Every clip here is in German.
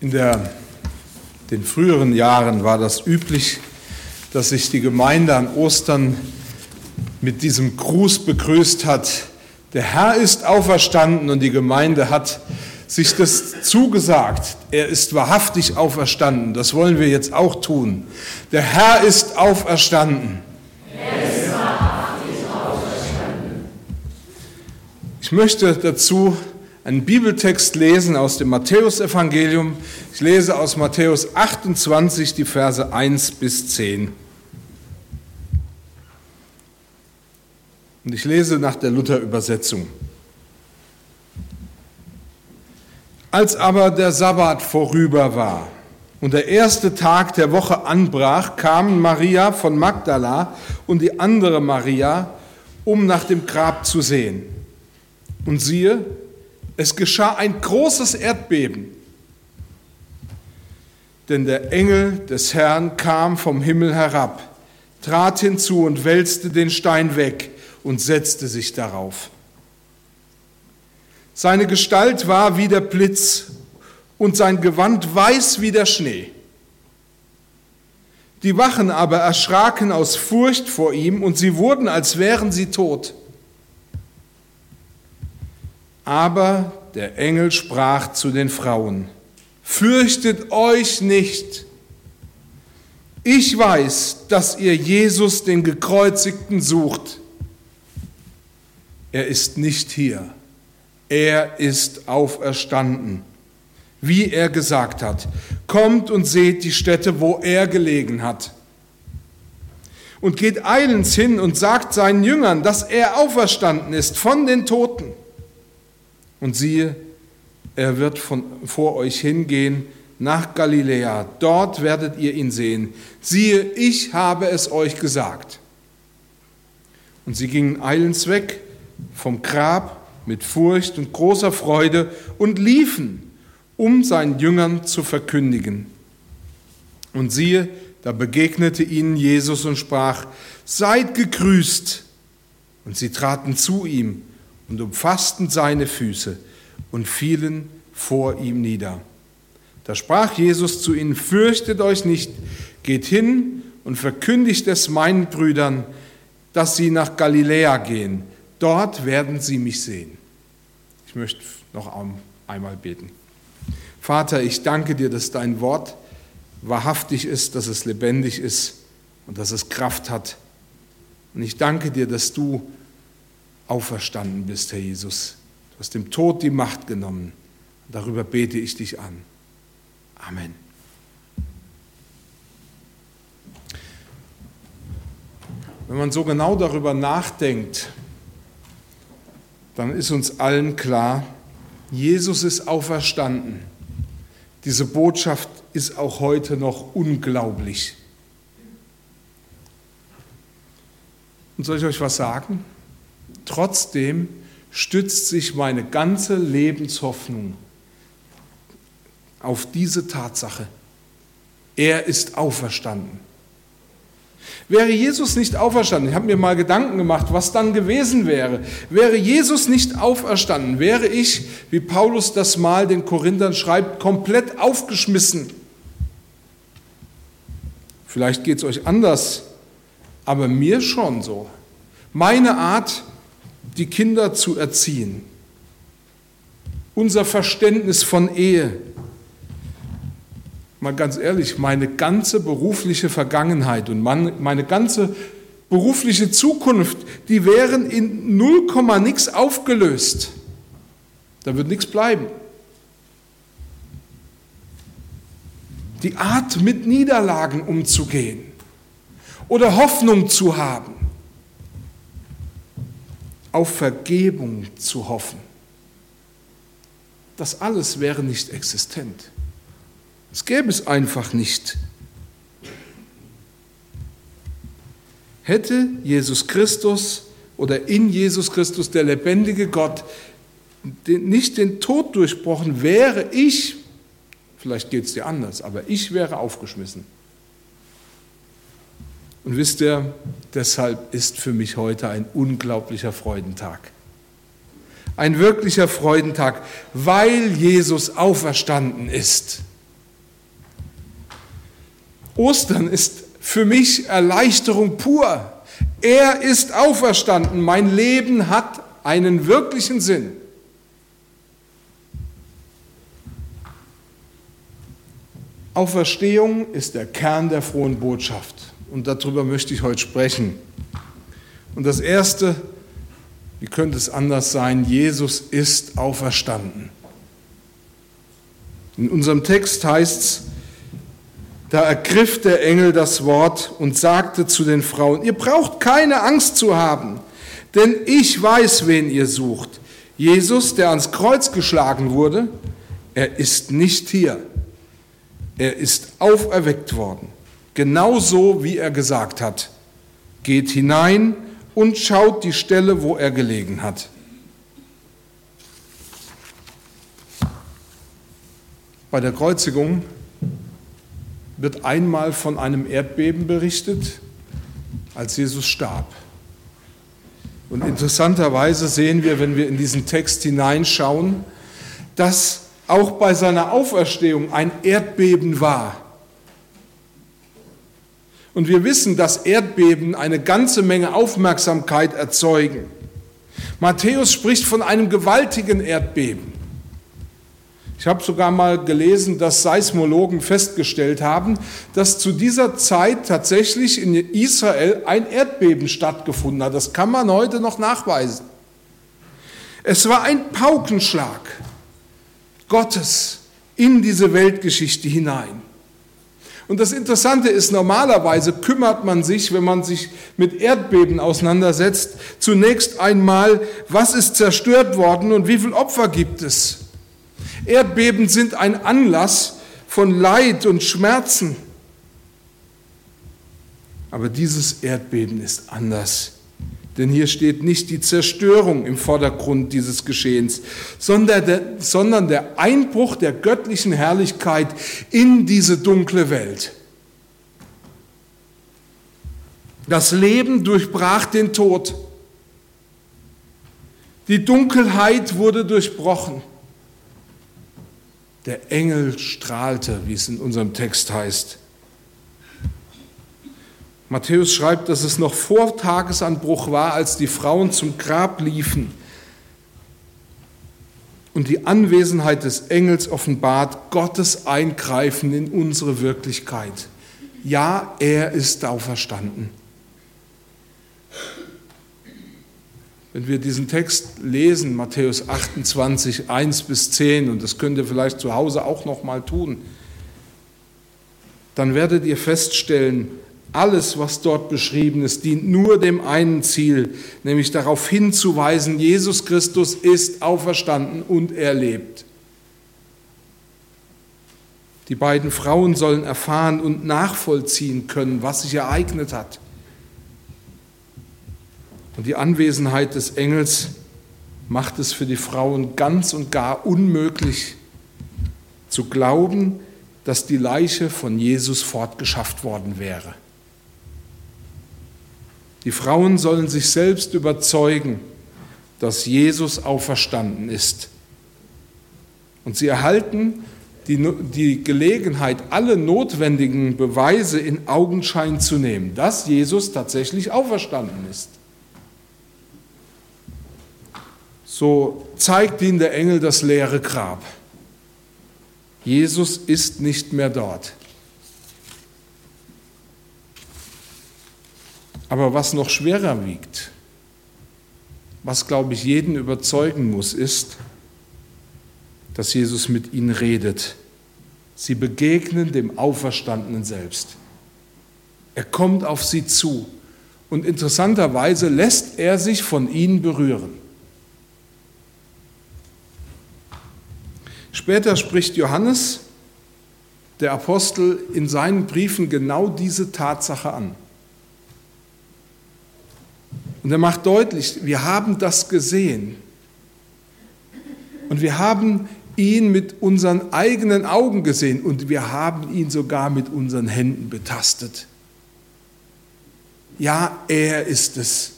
In der, den früheren Jahren war das üblich, dass sich die Gemeinde an Ostern mit diesem Gruß begrüßt hat. Der Herr ist auferstanden und die Gemeinde hat sich das zugesagt. Er ist wahrhaftig auferstanden. Das wollen wir jetzt auch tun. Der Herr ist auferstanden. Er ist wahrhaftig auferstanden. Ich möchte dazu einen Bibeltext lesen aus dem Matthäusevangelium. Ich lese aus Matthäus 28 die Verse 1 bis 10. Und ich lese nach der Luther-Übersetzung. Als aber der Sabbat vorüber war und der erste Tag der Woche anbrach, kamen Maria von Magdala und die andere Maria, um nach dem Grab zu sehen. Und siehe, es geschah ein großes Erdbeben, denn der Engel des Herrn kam vom Himmel herab, trat hinzu und wälzte den Stein weg und setzte sich darauf. Seine Gestalt war wie der Blitz und sein Gewand weiß wie der Schnee. Die Wachen aber erschraken aus Furcht vor ihm und sie wurden, als wären sie tot. Aber der Engel sprach zu den Frauen, fürchtet euch nicht. Ich weiß, dass ihr Jesus, den gekreuzigten, sucht. Er ist nicht hier. Er ist auferstanden, wie er gesagt hat. Kommt und seht die Stätte, wo er gelegen hat. Und geht eilends hin und sagt seinen Jüngern, dass er auferstanden ist von den Toten. Und siehe, er wird von, vor euch hingehen nach Galiläa. Dort werdet ihr ihn sehen. Siehe, ich habe es euch gesagt. Und sie gingen eilends weg vom Grab mit Furcht und großer Freude und liefen, um seinen Jüngern zu verkündigen. Und siehe, da begegnete ihnen Jesus und sprach, seid gegrüßt. Und sie traten zu ihm und umfassten seine Füße und fielen vor ihm nieder. Da sprach Jesus zu ihnen, fürchtet euch nicht, geht hin und verkündigt es meinen Brüdern, dass sie nach Galiläa gehen. Dort werden sie mich sehen. Ich möchte noch einmal beten. Vater, ich danke dir, dass dein Wort wahrhaftig ist, dass es lebendig ist und dass es Kraft hat. Und ich danke dir, dass du auferstanden bist, Herr Jesus. Du hast dem Tod die Macht genommen. Darüber bete ich dich an. Amen. Wenn man so genau darüber nachdenkt, dann ist uns allen klar, Jesus ist auferstanden. Diese Botschaft ist auch heute noch unglaublich. Und soll ich euch was sagen? Trotzdem stützt sich meine ganze Lebenshoffnung auf diese Tatsache. Er ist auferstanden. Wäre Jesus nicht auferstanden, ich habe mir mal Gedanken gemacht, was dann gewesen wäre. Wäre Jesus nicht auferstanden, wäre ich, wie Paulus das mal den Korinthern schreibt, komplett aufgeschmissen. Vielleicht geht es euch anders, aber mir schon so. Meine Art, die Kinder zu erziehen, unser Verständnis von Ehe, mal ganz ehrlich, meine ganze berufliche Vergangenheit und meine ganze berufliche Zukunft, die wären in 0, nix aufgelöst. Da wird nichts bleiben. Die Art, mit Niederlagen umzugehen oder Hoffnung zu haben, auf Vergebung zu hoffen. Das alles wäre nicht existent. Es gäbe es einfach nicht. Hätte Jesus Christus oder in Jesus Christus der lebendige Gott nicht den Tod durchbrochen, wäre ich, vielleicht geht es dir anders, aber ich wäre aufgeschmissen. Und wisst ihr, deshalb ist für mich heute ein unglaublicher Freudentag. Ein wirklicher Freudentag, weil Jesus auferstanden ist. Ostern ist für mich Erleichterung pur. Er ist auferstanden. Mein Leben hat einen wirklichen Sinn. Auferstehung ist der Kern der frohen Botschaft. Und darüber möchte ich heute sprechen. Und das Erste, wie könnte es anders sein? Jesus ist auferstanden. In unserem Text heißt es, da ergriff der Engel das Wort und sagte zu den Frauen, ihr braucht keine Angst zu haben, denn ich weiß, wen ihr sucht. Jesus, der ans Kreuz geschlagen wurde, er ist nicht hier. Er ist auferweckt worden, genauso wie er gesagt hat. Geht hinein und schaut die Stelle, wo er gelegen hat. Bei der Kreuzigung wird einmal von einem Erdbeben berichtet, als Jesus starb. Und interessanterweise sehen wir, wenn wir in diesen Text hineinschauen, dass auch bei seiner Auferstehung ein Erdbeben war. Und wir wissen, dass Erdbeben eine ganze Menge Aufmerksamkeit erzeugen. Matthäus spricht von einem gewaltigen Erdbeben. Ich habe sogar mal gelesen, dass Seismologen festgestellt haben, dass zu dieser Zeit tatsächlich in Israel ein Erdbeben stattgefunden hat. Das kann man heute noch nachweisen. Es war ein Paukenschlag Gottes in diese Weltgeschichte hinein. Und das Interessante ist, normalerweise kümmert man sich, wenn man sich mit Erdbeben auseinandersetzt, zunächst einmal, was ist zerstört worden und wie viele Opfer gibt es. Erdbeben sind ein Anlass von Leid und Schmerzen. Aber dieses Erdbeben ist anders. Denn hier steht nicht die Zerstörung im Vordergrund dieses Geschehens, sondern der, Einbruch der göttlichen Herrlichkeit in diese dunkle Welt. Das Leben durchbrach den Tod. Die Dunkelheit wurde durchbrochen. Der Engel strahlte, wie es in unserem Text heißt. Matthäus schreibt, dass es noch vor Tagesanbruch war, als die Frauen zum Grab liefen und die Anwesenheit des Engels offenbart Gottes Eingreifen in unsere Wirklichkeit. Ja, er ist auferstanden. Wenn wir diesen Text lesen, Matthäus 28, 1 bis 10, und das könnt ihr vielleicht zu Hause auch noch mal tun, dann werdet ihr feststellen, alles, was dort beschrieben ist, dient nur dem einen Ziel, nämlich darauf hinzuweisen, Jesus Christus ist auferstanden und er lebt. Die beiden Frauen sollen erfahren und nachvollziehen können, was sich ereignet hat. Und die Anwesenheit des Engels macht es für die Frauen ganz und gar unmöglich zu glauben, dass die Leiche von Jesus fortgeschafft worden wäre. Die Frauen sollen sich selbst überzeugen, dass Jesus auferstanden ist. Und sie erhalten die, die Gelegenheit, alle notwendigen Beweise in Augenschein zu nehmen, dass Jesus tatsächlich auferstanden ist. so zeigt ihnen der Engel das leere Grab. Jesus ist nicht mehr dort. Aber was noch schwerer wiegt, was, glaube ich, jeden überzeugen muss, ist, dass Jesus mit ihnen redet. Sie begegnen dem Auferstandenen selbst. Er kommt auf sie zu und interessanterweise lässt er sich von ihnen berühren. Später spricht Johannes, der Apostel, in seinen Briefen genau diese Tatsache an. Und er macht deutlich, wir haben das gesehen. Und wir haben ihn mit unseren eigenen Augen gesehen und wir haben ihn sogar mit unseren Händen betastet. Ja, er ist es.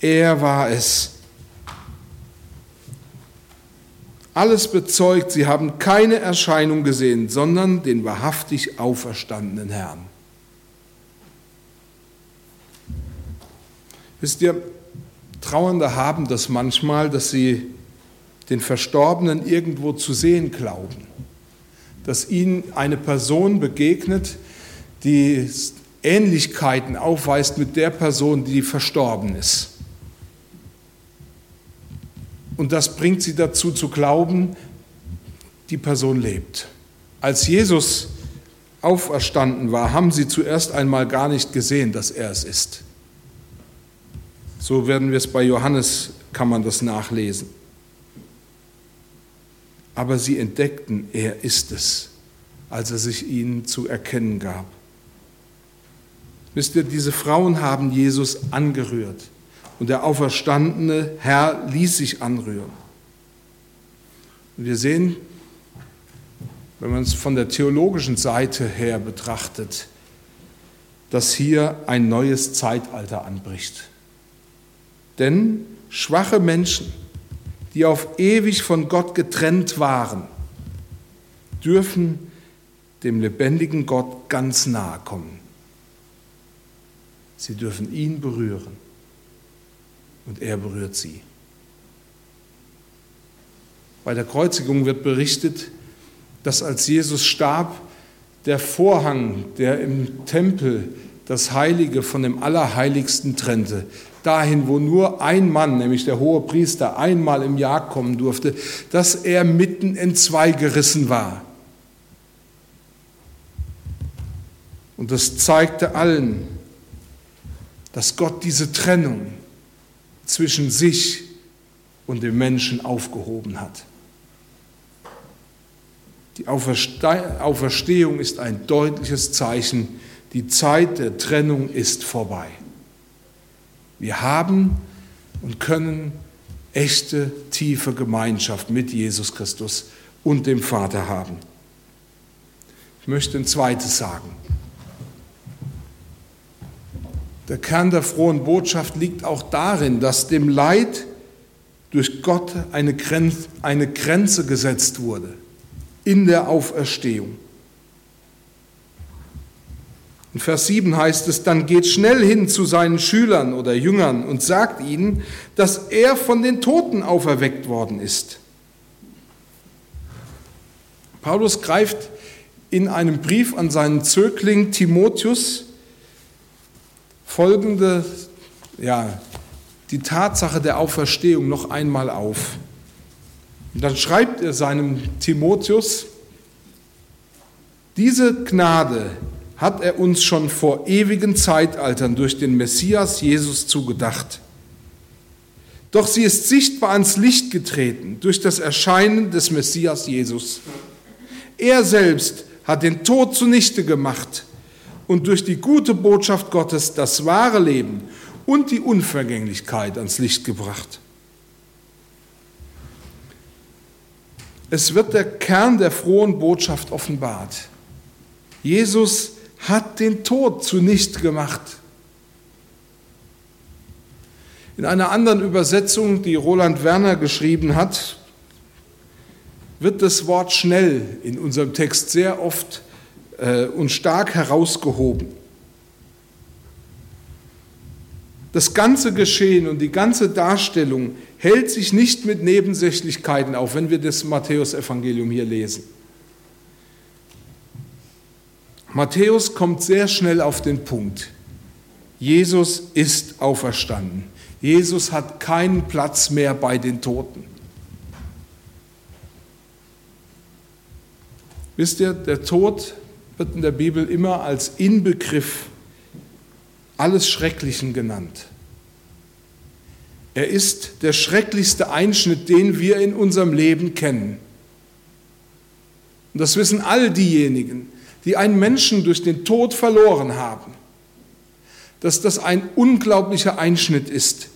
Er war es. Alles bezeugt, sie haben keine Erscheinung gesehen, sondern den wahrhaftig auferstandenen Herrn. Wisst ihr, Trauernde haben das manchmal, dass sie den Verstorbenen irgendwo zu sehen glauben. Dass ihnen eine Person begegnet, die Ähnlichkeiten aufweist mit der Person, die verstorben ist. Und das bringt sie dazu zu glauben, die Person lebt. Als Jesus auferstanden war, haben sie zuerst einmal gar nicht gesehen, dass er es ist. So werden wir es bei Johannes, kann man das nachlesen. Aber sie entdeckten, er ist es, als er sich ihnen zu erkennen gab. Wisst ihr, diese Frauen haben Jesus angerührt und der auferstandene Herr ließ sich anrühren. Und wir sehen, wenn man es von der theologischen Seite her betrachtet, dass hier ein neues Zeitalter anbricht. Denn schwache Menschen, die auf ewig von Gott getrennt waren, dürfen dem lebendigen Gott ganz nahe kommen. Sie dürfen ihn berühren und er berührt sie. Bei der Kreuzigung wird berichtet, dass als Jesus starb, der Vorhang, der im Tempel das Heilige von dem Allerheiligsten trennte, dahin, wo nur ein Mann, nämlich der hohe Priester, einmal im Jahr kommen durfte, dass er mitten in zwei gerissen war. Und das zeigte allen, dass Gott diese Trennung zwischen sich und dem Menschen aufgehoben hat. Die Auferstehung ist ein deutliches Zeichen, die Zeit der Trennung ist vorbei. Wir haben und können echte, tiefe Gemeinschaft mit Jesus Christus und dem Vater haben. Ich möchte ein zweites sagen. Der Kern der frohen Botschaft liegt auch darin, dass dem Leid durch Gott eine Grenze, eine Grenze gesetzt wurde in der Auferstehung. In Vers 7 heißt es, dann geht schnell hin zu seinen Schülern oder Jüngern und sagt ihnen, dass er von den Toten auferweckt worden ist. Paulus greift in einem Brief an seinen Zögling Timotheus folgende, ja, die Tatsache der Auferstehung noch einmal auf. Und dann schreibt er seinem Timotheus, diese Gnade hat er uns schon vor ewigen Zeitaltern durch den Messias Jesus zugedacht. Doch sie ist sichtbar ans Licht getreten durch das Erscheinen des Messias Jesus. Er selbst hat den Tod zunichte gemacht und durch die gute Botschaft Gottes das wahre Leben und die Unvergänglichkeit ans Licht gebracht. Es wird der Kern der frohen Botschaft offenbart. Jesus hat den Tod zunichte gemacht. In einer anderen Übersetzung, die Roland Werner geschrieben hat, wird das Wort schnell in unserem Text sehr oft äh, und stark herausgehoben. Das ganze Geschehen und die ganze Darstellung hält sich nicht mit Nebensächlichkeiten auf, wenn wir das Matthäusevangelium hier lesen. Matthäus kommt sehr schnell auf den Punkt. Jesus ist auferstanden. Jesus hat keinen Platz mehr bei den Toten. Wisst ihr, der Tod wird in der Bibel immer als Inbegriff alles Schrecklichen genannt. Er ist der schrecklichste Einschnitt, den wir in unserem Leben kennen. Und das wissen all diejenigen, die einen Menschen durch den Tod verloren haben, dass das ein unglaublicher Einschnitt ist.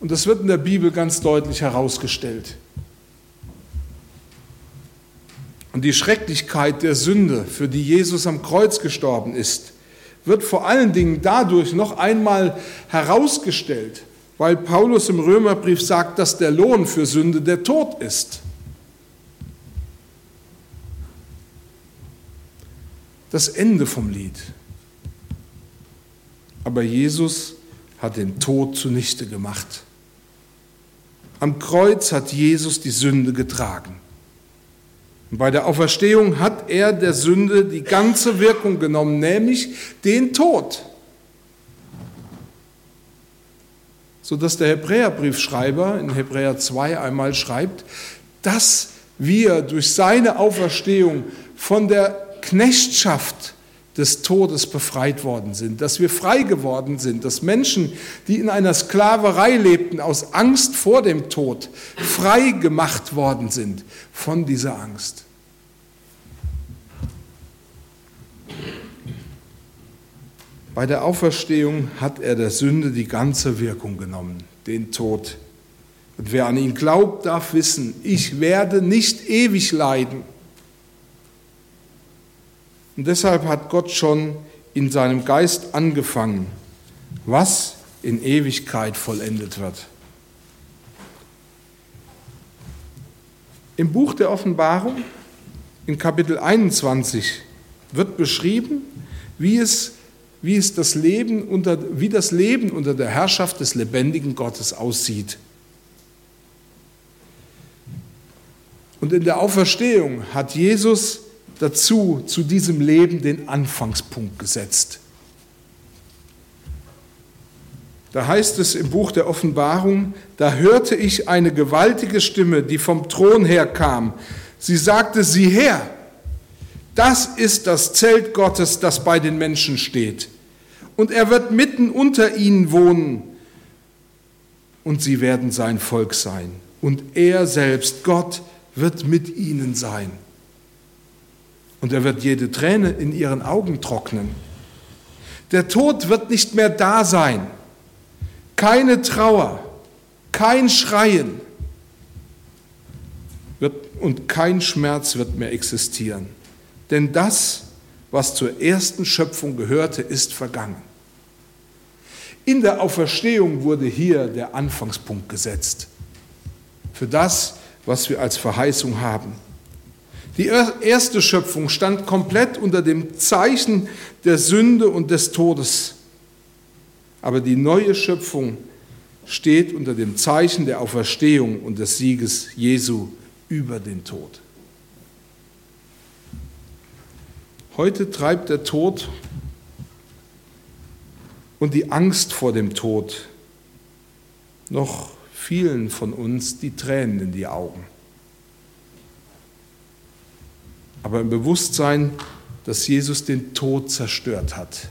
Und das wird in der Bibel ganz deutlich herausgestellt. Und die Schrecklichkeit der Sünde, für die Jesus am Kreuz gestorben ist, wird vor allen Dingen dadurch noch einmal herausgestellt, weil Paulus im Römerbrief sagt, dass der Lohn für Sünde der Tod ist. Das Ende vom Lied. Aber Jesus hat den Tod zunichte gemacht. Am Kreuz hat Jesus die Sünde getragen. Und bei der Auferstehung hat er der Sünde die ganze Wirkung genommen, nämlich den Tod. Sodass der Hebräerbriefschreiber in Hebräer 2 einmal schreibt, dass wir durch seine Auferstehung von der Knechtschaft des Todes befreit worden sind, dass wir frei geworden sind, dass Menschen, die in einer Sklaverei lebten, aus Angst vor dem Tod, frei gemacht worden sind von dieser Angst. Bei der Auferstehung hat er der Sünde die ganze Wirkung genommen, den Tod. Und wer an ihn glaubt, darf wissen, ich werde nicht ewig leiden und deshalb hat Gott schon in seinem Geist angefangen, was in Ewigkeit vollendet wird. Im Buch der Offenbarung, in Kapitel 21, wird beschrieben, wie es, wie es das Leben unter, wie das Leben unter der Herrschaft des lebendigen Gottes aussieht. Und in der Auferstehung hat Jesus dazu, zu diesem Leben den Anfangspunkt gesetzt. Da heißt es im Buch der Offenbarung, da hörte ich eine gewaltige Stimme, die vom Thron her kam. Sie sagte, sieh her, das ist das Zelt Gottes, das bei den Menschen steht. Und er wird mitten unter ihnen wohnen und sie werden sein Volk sein. Und er selbst, Gott, wird mit ihnen sein und er wird jede Träne in ihren Augen trocknen. Der Tod wird nicht mehr da sein. Keine Trauer, kein Schreien wird, und kein Schmerz wird mehr existieren. Denn das, was zur ersten Schöpfung gehörte, ist vergangen. In der Auferstehung wurde hier der Anfangspunkt gesetzt für das, was wir als Verheißung haben. Die erste Schöpfung stand komplett unter dem Zeichen der Sünde und des Todes. Aber die neue Schöpfung steht unter dem Zeichen der Auferstehung und des Sieges Jesu über den Tod. Heute treibt der Tod und die Angst vor dem Tod noch vielen von uns die Tränen in die Augen. Aber im Bewusstsein, dass Jesus den Tod zerstört hat,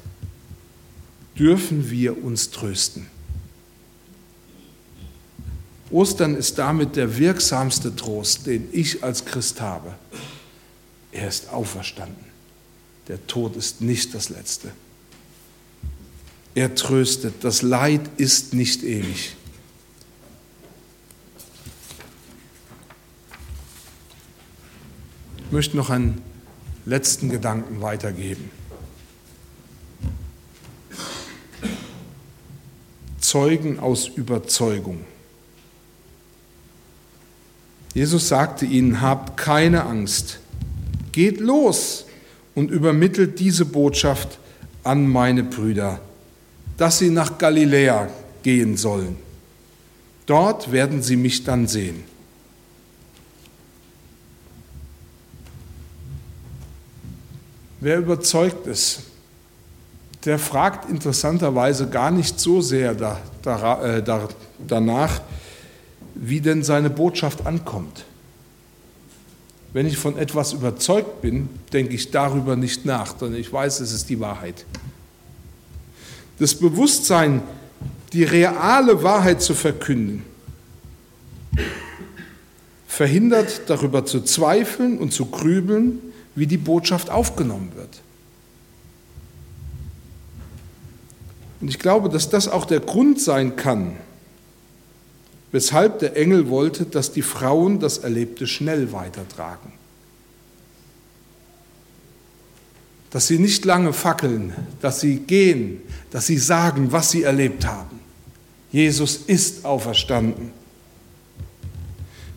dürfen wir uns trösten. Ostern ist damit der wirksamste Trost, den ich als Christ habe. Er ist auferstanden. Der Tod ist nicht das Letzte. Er tröstet. Das Leid ist nicht ewig. Möchte noch einen letzten Gedanken weitergeben. Zeugen aus Überzeugung. Jesus sagte ihnen, habt keine Angst, geht los und übermittelt diese Botschaft an meine Brüder, dass sie nach Galiläa gehen sollen. Dort werden sie mich dann sehen. Wer überzeugt ist, der fragt interessanterweise gar nicht so sehr da, da, äh, da, danach, wie denn seine Botschaft ankommt. Wenn ich von etwas überzeugt bin, denke ich darüber nicht nach, denn ich weiß, es ist die Wahrheit. Das Bewusstsein, die reale Wahrheit zu verkünden, verhindert darüber zu zweifeln und zu grübeln, wie die Botschaft aufgenommen wird. Und ich glaube, dass das auch der Grund sein kann, weshalb der Engel wollte, dass die Frauen das Erlebte schnell weitertragen. Dass sie nicht lange fackeln, dass sie gehen, dass sie sagen, was sie erlebt haben. Jesus ist auferstanden.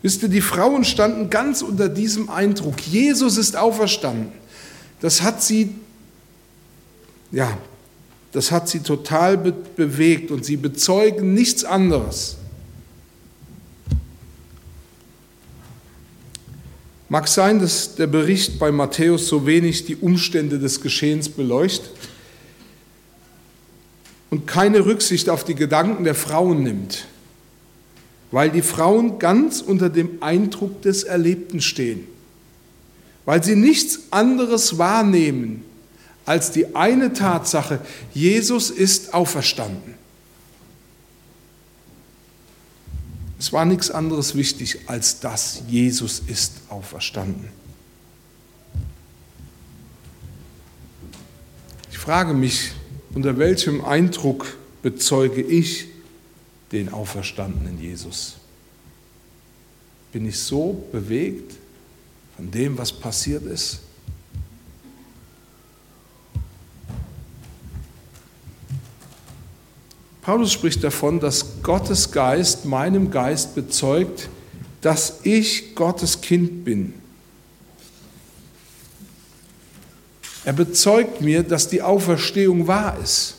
Wisst ihr, die Frauen standen ganz unter diesem Eindruck. Jesus ist auferstanden. Das hat sie, ja, das hat sie total be bewegt und sie bezeugen nichts anderes. Mag sein, dass der Bericht bei Matthäus so wenig die Umstände des Geschehens beleuchtet und keine Rücksicht auf die Gedanken der Frauen nimmt, weil die Frauen ganz unter dem Eindruck des Erlebten stehen, weil sie nichts anderes wahrnehmen als die eine Tatsache, Jesus ist auferstanden. Es war nichts anderes wichtig, als dass Jesus ist auferstanden. Ich frage mich, unter welchem Eindruck bezeuge ich den auferstandenen Jesus? Bin ich so bewegt von dem, was passiert ist? Paulus spricht davon, dass Gottes Geist meinem Geist bezeugt, dass ich Gottes Kind bin. Er bezeugt mir, dass die Auferstehung wahr ist.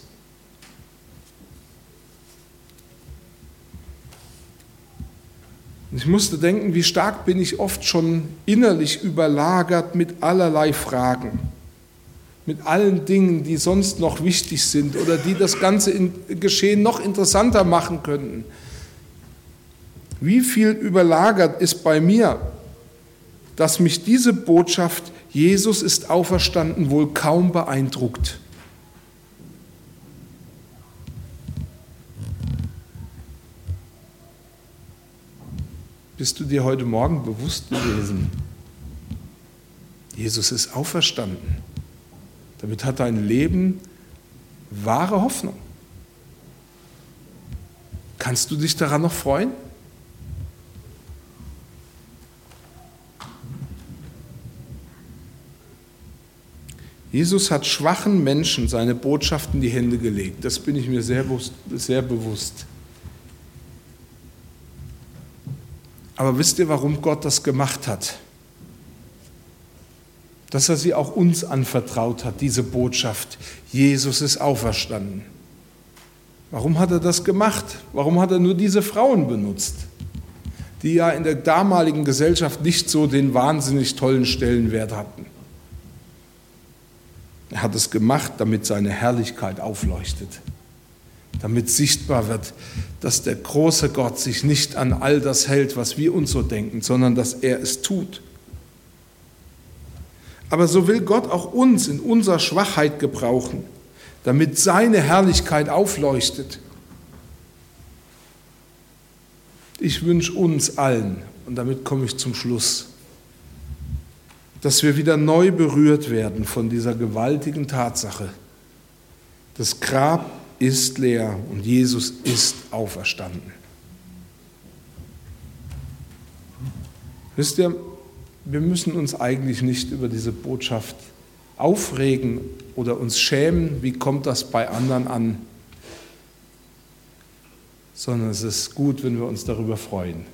Ich musste denken, wie stark bin ich oft schon innerlich überlagert mit allerlei Fragen mit allen Dingen, die sonst noch wichtig sind oder die das ganze Geschehen noch interessanter machen könnten. Wie viel überlagert ist bei mir, dass mich diese Botschaft, Jesus ist auferstanden, wohl kaum beeindruckt. Bist du dir heute Morgen bewusst gewesen? Jesus ist auferstanden. Damit hat dein Leben wahre Hoffnung. Kannst du dich daran noch freuen? Jesus hat schwachen Menschen seine Botschaft in die Hände gelegt. Das bin ich mir sehr, bewusst. Aber wisst ihr, warum Gott das gemacht hat? dass er sie auch uns anvertraut hat, diese Botschaft. Jesus ist auferstanden. Warum hat er das gemacht? Warum hat er nur diese Frauen benutzt, die ja in der damaligen Gesellschaft nicht so den wahnsinnig tollen Stellenwert hatten? Er hat es gemacht, damit seine Herrlichkeit aufleuchtet, damit sichtbar wird, dass der große Gott sich nicht an all das hält, was wir uns so denken, sondern dass er es tut. Aber so will Gott auch uns in unserer Schwachheit gebrauchen, damit seine Herrlichkeit aufleuchtet. Ich wünsche uns allen, und damit komme ich zum Schluss, dass wir wieder neu berührt werden von dieser gewaltigen Tatsache. Das Grab ist leer und Jesus ist auferstanden. Wisst ihr, wir müssen uns eigentlich nicht über diese Botschaft aufregen oder uns schämen, wie kommt das bei anderen an, sondern es ist gut, wenn wir uns darüber freuen.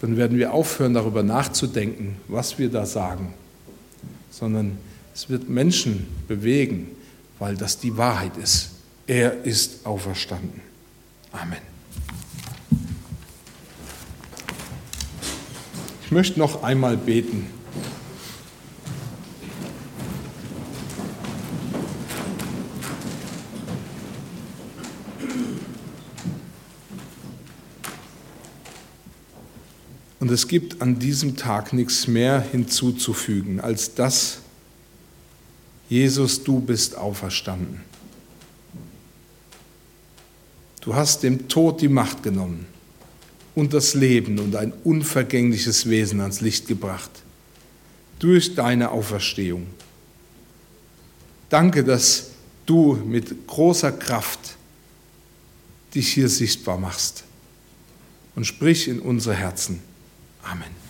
Dann werden wir aufhören, darüber nachzudenken, was wir da sagen, sondern es wird Menschen bewegen, weil das die Wahrheit ist. Er ist auferstanden. Amen. Ich möchte noch einmal beten. Und es gibt an diesem Tag nichts mehr hinzuzufügen, als dass Jesus, du bist auferstanden. Du hast dem Tod die Macht genommen und das Leben und ein unvergängliches Wesen ans Licht gebracht durch deine Auferstehung. Danke, dass du mit großer Kraft dich hier sichtbar machst und sprich in unsere Herzen. Amen.